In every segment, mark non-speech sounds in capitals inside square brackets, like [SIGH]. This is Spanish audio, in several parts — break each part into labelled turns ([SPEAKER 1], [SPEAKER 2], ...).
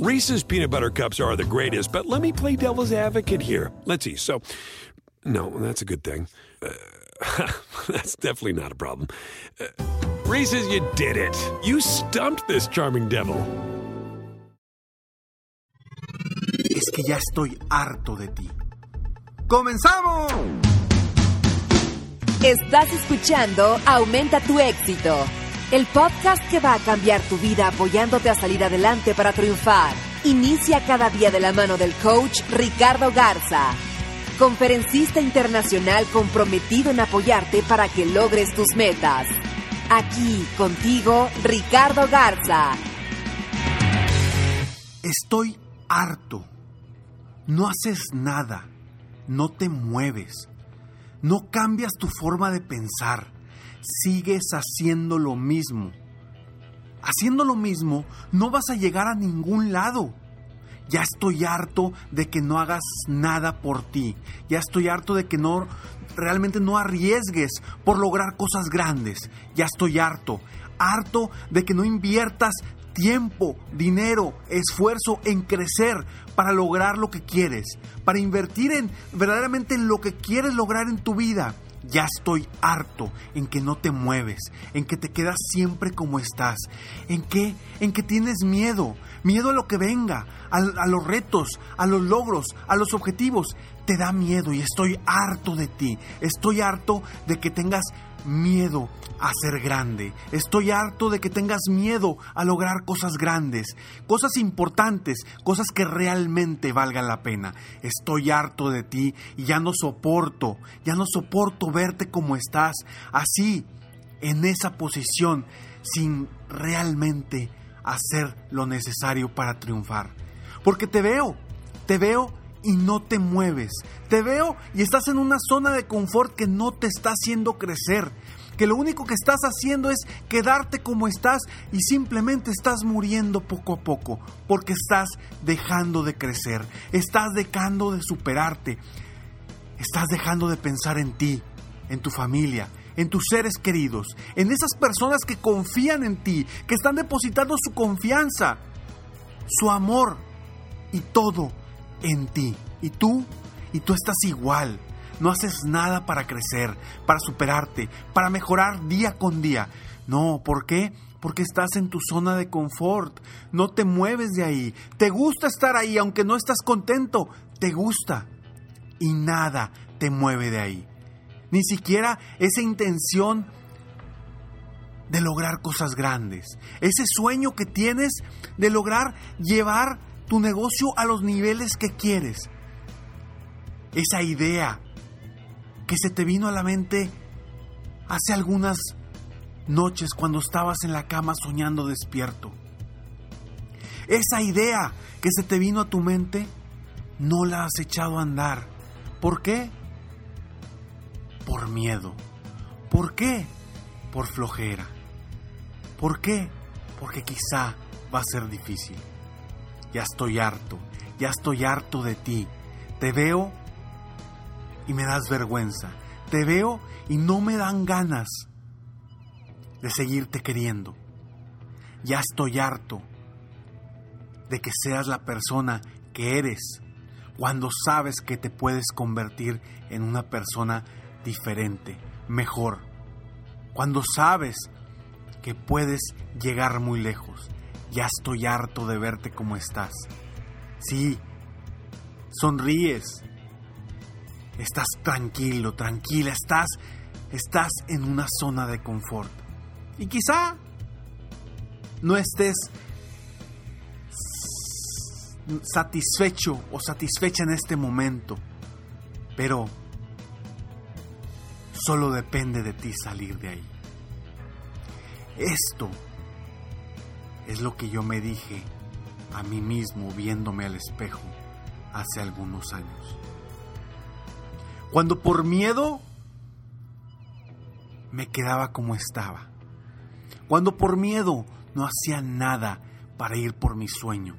[SPEAKER 1] Reese's peanut butter cups are the greatest, but let me play devil's advocate here. Let's see. So, no, that's a good thing. Uh, [LAUGHS] that's definitely not a problem. Uh, Reese's, you did it. You stumped this charming devil.
[SPEAKER 2] Es que ya estoy harto de ti. ¡Comenzamos!
[SPEAKER 3] Estás escuchando Aumenta tu éxito, el podcast que va a cambiar tu vida apoyándote a salir adelante para triunfar. Inicia cada día de la mano del coach Ricardo Garza, conferencista internacional comprometido en apoyarte para que logres tus metas. Aquí contigo, Ricardo Garza.
[SPEAKER 2] Estoy harto. No haces nada. No te mueves. No cambias tu forma de pensar. Sigues haciendo lo mismo. Haciendo lo mismo, no vas a llegar a ningún lado. Ya estoy harto de que no hagas nada por ti. Ya estoy harto de que no realmente no arriesgues por lograr cosas grandes. Ya estoy harto. Harto de que no inviertas tiempo, dinero, esfuerzo en crecer para lograr lo que quieres, para invertir en verdaderamente en lo que quieres lograr en tu vida. Ya estoy harto en que no te mueves, en que te quedas siempre como estás, en que, en que tienes miedo, miedo a lo que venga, a, los retos, a los logros, a los objetivos. Te da miedo y estoy harto de ti. Estoy harto de que tengas miedo a ser grande. Estoy harto de que tengas miedo a lograr cosas grandes, cosas importantes, cosas que realmente valgan la pena. Estoy harto de ti y ya no soporto, ya no soporto verte como estás, así, en esa posición, sin realmente hacer lo necesario para triunfar. Porque te veo, te veo y no te mueves. Te veo y estás en una zona de confort que no te está haciendo crecer. Que lo único que estás haciendo es quedarte como estás y simplemente estás muriendo poco a poco porque estás dejando de crecer, estás dejando de superarte, estás dejando de pensar en ti, en tu familia, en tus seres queridos, en esas personas que confían en ti, que están depositando su confianza, su amor y todo en ti. Y tú, y tú estás igual. No haces nada para crecer, para superarte, para mejorar día con día. No, ¿por qué? Porque estás en tu zona de confort. No te mueves de ahí. Te gusta estar ahí, aunque no estás contento. Te gusta. Y nada te mueve de ahí. Ni siquiera esa intención de lograr cosas grandes. Ese sueño que tienes de lograr llevar tu negocio a los niveles que quieres. Esa idea que se te vino a la mente hace algunas noches cuando estabas en la cama soñando despierto. Esa idea que se te vino a tu mente, no la has echado a andar. ¿Por qué? Por miedo. ¿Por qué? Por flojera. ¿Por qué? Porque quizá va a ser difícil. Ya estoy harto, ya estoy harto de ti. Te veo y me das vergüenza. Te veo y no me dan ganas de seguirte queriendo. Ya estoy harto de que seas la persona que eres cuando sabes que te puedes convertir en una persona diferente, mejor. Cuando sabes que puedes llegar muy lejos. Ya estoy harto de verte como estás. Sí, sonríes, estás tranquilo, tranquila, estás, estás en una zona de confort. Y quizá no estés satisfecho o satisfecha en este momento, pero solo depende de ti salir de ahí. Esto es lo que yo me dije a mí mismo viéndome al espejo hace algunos años. Cuando por miedo me quedaba como estaba. Cuando por miedo no hacía nada para ir por mi sueño.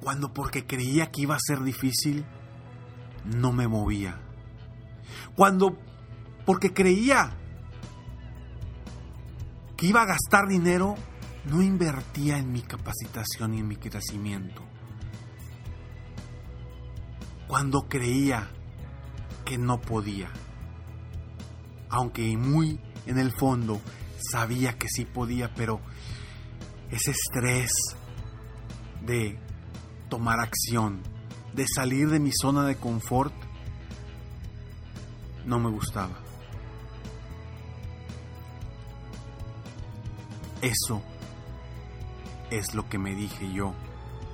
[SPEAKER 2] Cuando porque creía que iba a ser difícil, no me movía. Cuando porque creía iba a gastar dinero, no invertía en mi capacitación y en mi crecimiento. Cuando creía que no podía, aunque muy en el fondo sabía que sí podía, pero ese estrés de tomar acción, de salir de mi zona de confort, no me gustaba. Eso es lo que me dije yo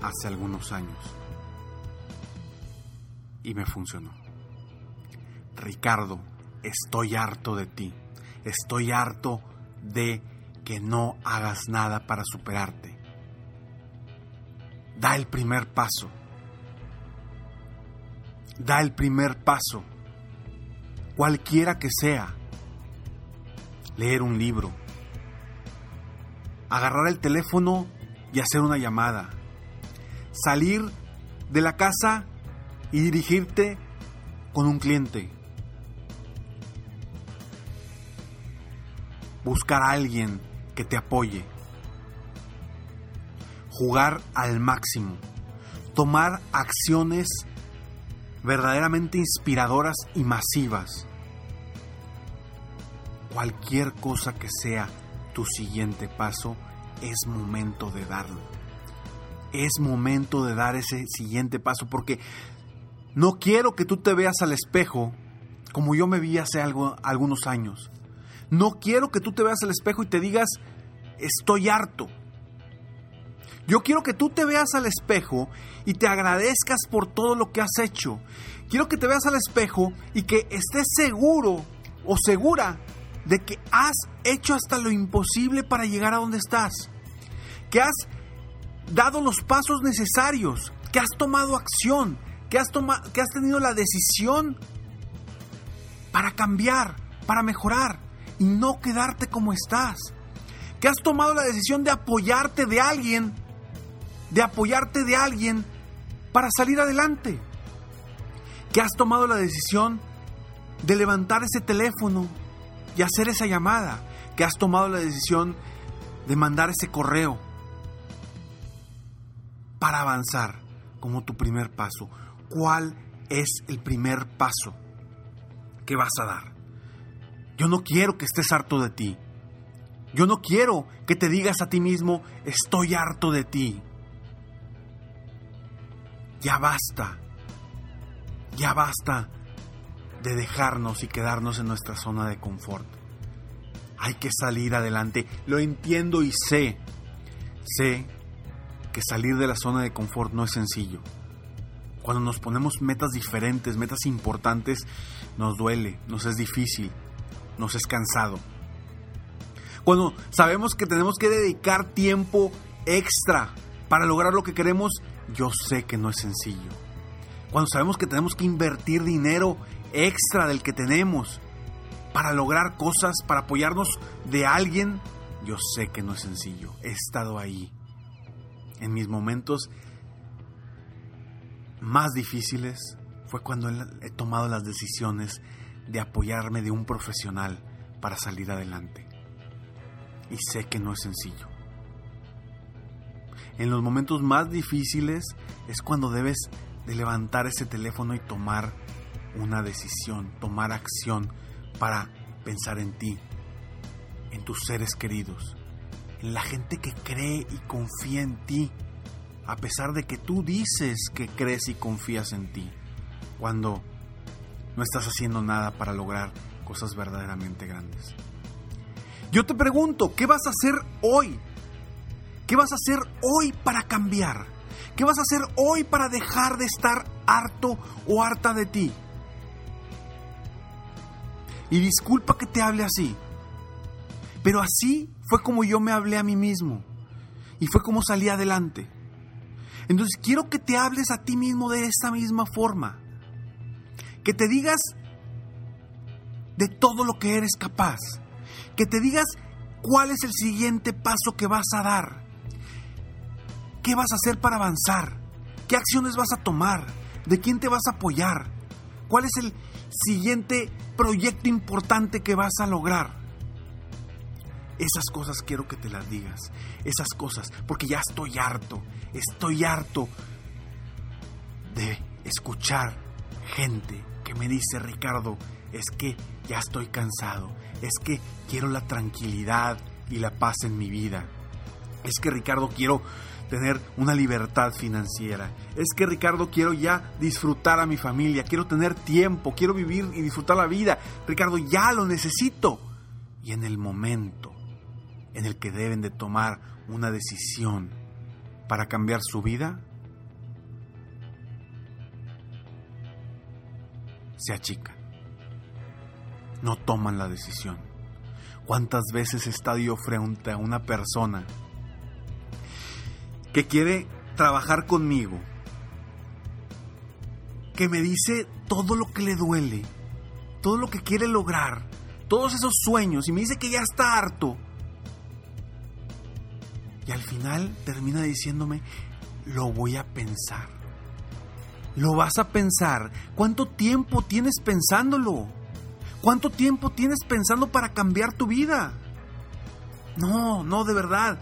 [SPEAKER 2] hace algunos años. Y me funcionó. Ricardo, estoy harto de ti. Estoy harto de que no hagas nada para superarte. Da el primer paso. Da el primer paso. Cualquiera que sea. Leer un libro. Agarrar el teléfono y hacer una llamada. Salir de la casa y dirigirte con un cliente. Buscar a alguien que te apoye. Jugar al máximo. Tomar acciones verdaderamente inspiradoras y masivas. Cualquier cosa que sea tu siguiente paso, es momento de darlo. Es momento de dar ese siguiente paso porque no quiero que tú te veas al espejo como yo me vi hace algo, algunos años. No quiero que tú te veas al espejo y te digas, estoy harto. Yo quiero que tú te veas al espejo y te agradezcas por todo lo que has hecho. Quiero que te veas al espejo y que estés seguro o segura de que has hecho hasta lo imposible para llegar a donde estás. Que has dado los pasos necesarios, que has tomado acción, que has, que has tenido la decisión para cambiar, para mejorar y no quedarte como estás. Que has tomado la decisión de apoyarte de alguien, de apoyarte de alguien para salir adelante. Que has tomado la decisión de levantar ese teléfono y hacer esa llamada. Que has tomado la decisión de mandar ese correo para avanzar como tu primer paso. ¿Cuál es el primer paso que vas a dar? Yo no quiero que estés harto de ti. Yo no quiero que te digas a ti mismo, estoy harto de ti. Ya basta. Ya basta de dejarnos y quedarnos en nuestra zona de confort. Hay que salir adelante. Lo entiendo y sé. Sé que salir de la zona de confort no es sencillo. Cuando nos ponemos metas diferentes, metas importantes, nos duele, nos es difícil, nos es cansado. Cuando sabemos que tenemos que dedicar tiempo extra para lograr lo que queremos, yo sé que no es sencillo. Cuando sabemos que tenemos que invertir dinero extra del que tenemos para lograr cosas, para apoyarnos de alguien, yo sé que no es sencillo. He estado ahí. En mis momentos más difíciles fue cuando he tomado las decisiones de apoyarme de un profesional para salir adelante. Y sé que no es sencillo. En los momentos más difíciles es cuando debes de levantar ese teléfono y tomar una decisión, tomar acción para pensar en ti, en tus seres queridos, en la gente que cree y confía en ti, a pesar de que tú dices que crees y confías en ti, cuando no estás haciendo nada para lograr cosas verdaderamente grandes. Yo te pregunto, ¿qué vas a hacer hoy? ¿Qué vas a hacer hoy para cambiar? ¿Qué vas a hacer hoy para dejar de estar harto o harta de ti? Y disculpa que te hable así, pero así fue como yo me hablé a mí mismo y fue como salí adelante. Entonces quiero que te hables a ti mismo de esta misma forma. Que te digas de todo lo que eres capaz. Que te digas cuál es el siguiente paso que vas a dar. ¿Qué vas a hacer para avanzar? ¿Qué acciones vas a tomar? ¿De quién te vas a apoyar? ¿Cuál es el siguiente proyecto importante que vas a lograr? Esas cosas quiero que te las digas. Esas cosas, porque ya estoy harto. Estoy harto de escuchar gente que me dice, Ricardo, es que ya estoy cansado. Es que quiero la tranquilidad y la paz en mi vida. Es que, Ricardo, quiero tener una libertad financiera. Es que Ricardo quiero ya disfrutar a mi familia, quiero tener tiempo, quiero vivir y disfrutar la vida. Ricardo, ya lo necesito. Y en el momento en el que deben de tomar una decisión para cambiar su vida, se achican. No toman la decisión. ¿Cuántas veces he estado yo frente a una persona que quiere trabajar conmigo, que me dice todo lo que le duele, todo lo que quiere lograr, todos esos sueños, y me dice que ya está harto. Y al final termina diciéndome, lo voy a pensar. Lo vas a pensar. ¿Cuánto tiempo tienes pensándolo? ¿Cuánto tiempo tienes pensando para cambiar tu vida? No, no, de verdad.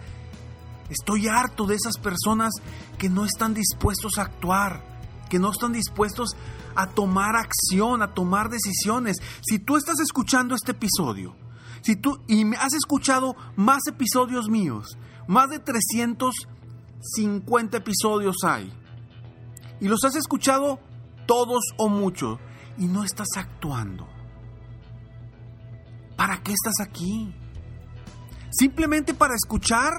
[SPEAKER 2] Estoy harto de esas personas que no están dispuestos a actuar, que no están dispuestos a tomar acción, a tomar decisiones. Si tú estás escuchando este episodio, si tú y has escuchado más episodios míos, más de 350 episodios hay. Y los has escuchado todos o muchos y no estás actuando. ¿Para qué estás aquí? ¿Simplemente para escuchar?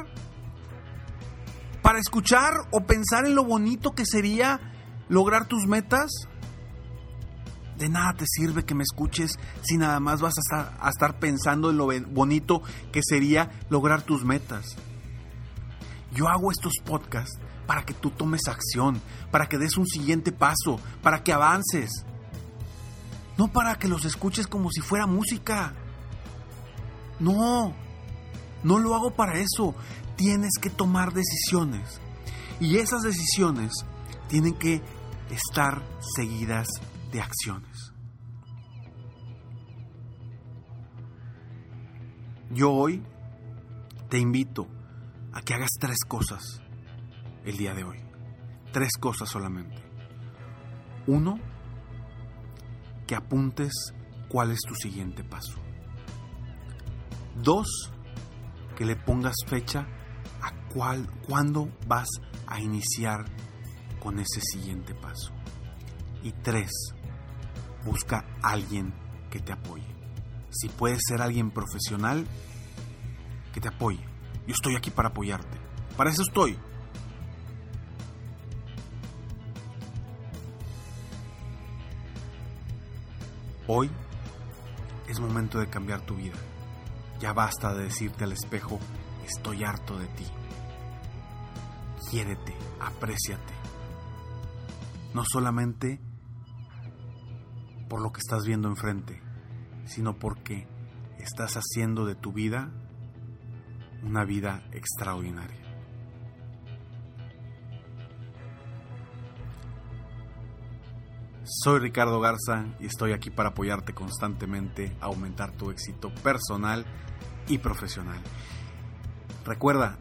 [SPEAKER 2] ¿Para escuchar o pensar en lo bonito que sería lograr tus metas? De nada te sirve que me escuches si nada más vas a estar, a estar pensando en lo bonito que sería lograr tus metas. Yo hago estos podcasts para que tú tomes acción, para que des un siguiente paso, para que avances. No para que los escuches como si fuera música. No, no lo hago para eso. Tienes que tomar decisiones. Y esas decisiones tienen que estar seguidas de acciones. Yo hoy te invito a que hagas tres cosas el día de hoy. Tres cosas solamente. Uno, que apuntes cuál es tu siguiente paso. Dos, que le pongas fecha a cuál, cuándo vas a iniciar con ese siguiente paso. Y tres, busca alguien que te apoye. Si puedes ser alguien profesional, que te apoye. Yo estoy aquí para apoyarte. Para eso estoy. Hoy es momento de cambiar tu vida. Ya basta de decirte al espejo, estoy harto de ti. Quiérete, apréciate. No solamente por lo que estás viendo enfrente, sino porque estás haciendo de tu vida una vida extraordinaria. Soy Ricardo Garza y estoy aquí para apoyarte constantemente a aumentar tu éxito personal y profesional. Recuerda,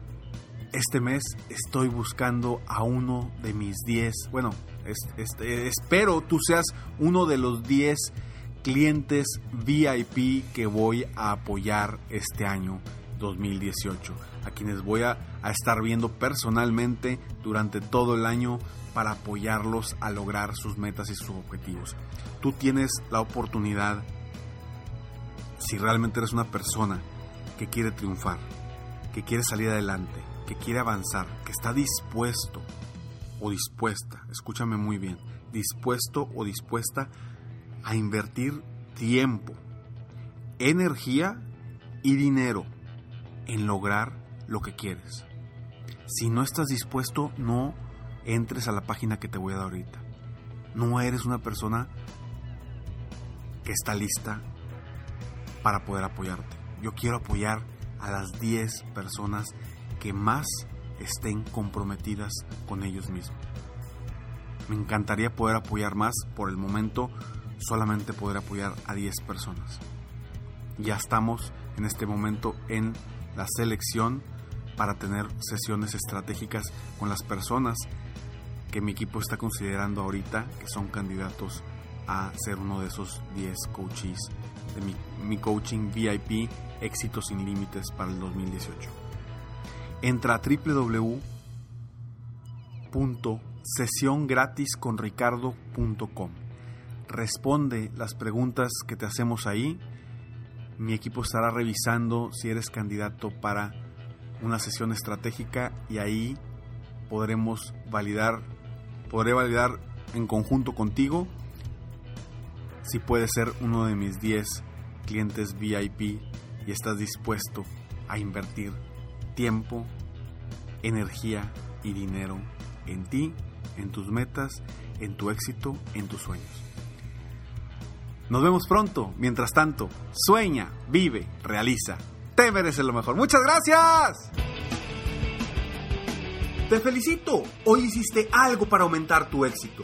[SPEAKER 2] este mes estoy buscando a uno de mis 10, bueno, espero tú seas uno de los 10 clientes VIP que voy a apoyar este año 2018, a quienes voy a, a estar viendo personalmente durante todo el año para apoyarlos a lograr sus metas y sus objetivos. Tú tienes la oportunidad, si realmente eres una persona que quiere triunfar, que quiere salir adelante, que quiere avanzar, que está dispuesto o dispuesta, escúchame muy bien, dispuesto o dispuesta a invertir tiempo, energía y dinero en lograr lo que quieres. Si no estás dispuesto, no entres a la página que te voy a dar ahorita. No eres una persona que está lista para poder apoyarte. Yo quiero apoyar a las 10 personas que más estén comprometidas con ellos mismos. Me encantaría poder apoyar más, por el momento solamente poder apoyar a 10 personas. Ya estamos en este momento en la selección para tener sesiones estratégicas con las personas que mi equipo está considerando ahorita que son candidatos a ser uno de esos 10 coaches mi, mi coaching VIP Éxitos sin Límites para el 2018. Entra a www.sesiongratisconricardo.com. Responde las preguntas que te hacemos ahí. Mi equipo estará revisando si eres candidato para una sesión estratégica y ahí podremos validar, podré validar en conjunto contigo si puedes ser uno de mis 10 clientes VIP y estás dispuesto a invertir tiempo, energía y dinero en ti, en tus metas, en tu éxito, en tus sueños. Nos vemos pronto. Mientras tanto, sueña, vive, realiza. Te mereces lo mejor. Muchas gracias. Te felicito. Hoy hiciste algo para aumentar tu éxito.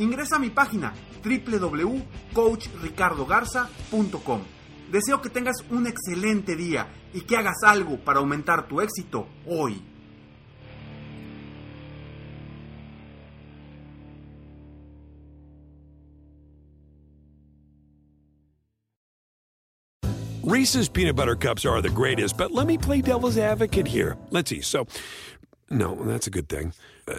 [SPEAKER 2] ingresa a mi página www.coachricardogarza.com. Deseo que tengas un excelente día y que hagas algo para aumentar tu éxito hoy.
[SPEAKER 1] Reese's peanut butter cups are the greatest, but let me play devil's advocate here. Let's see. So, no, that's a good thing. Uh,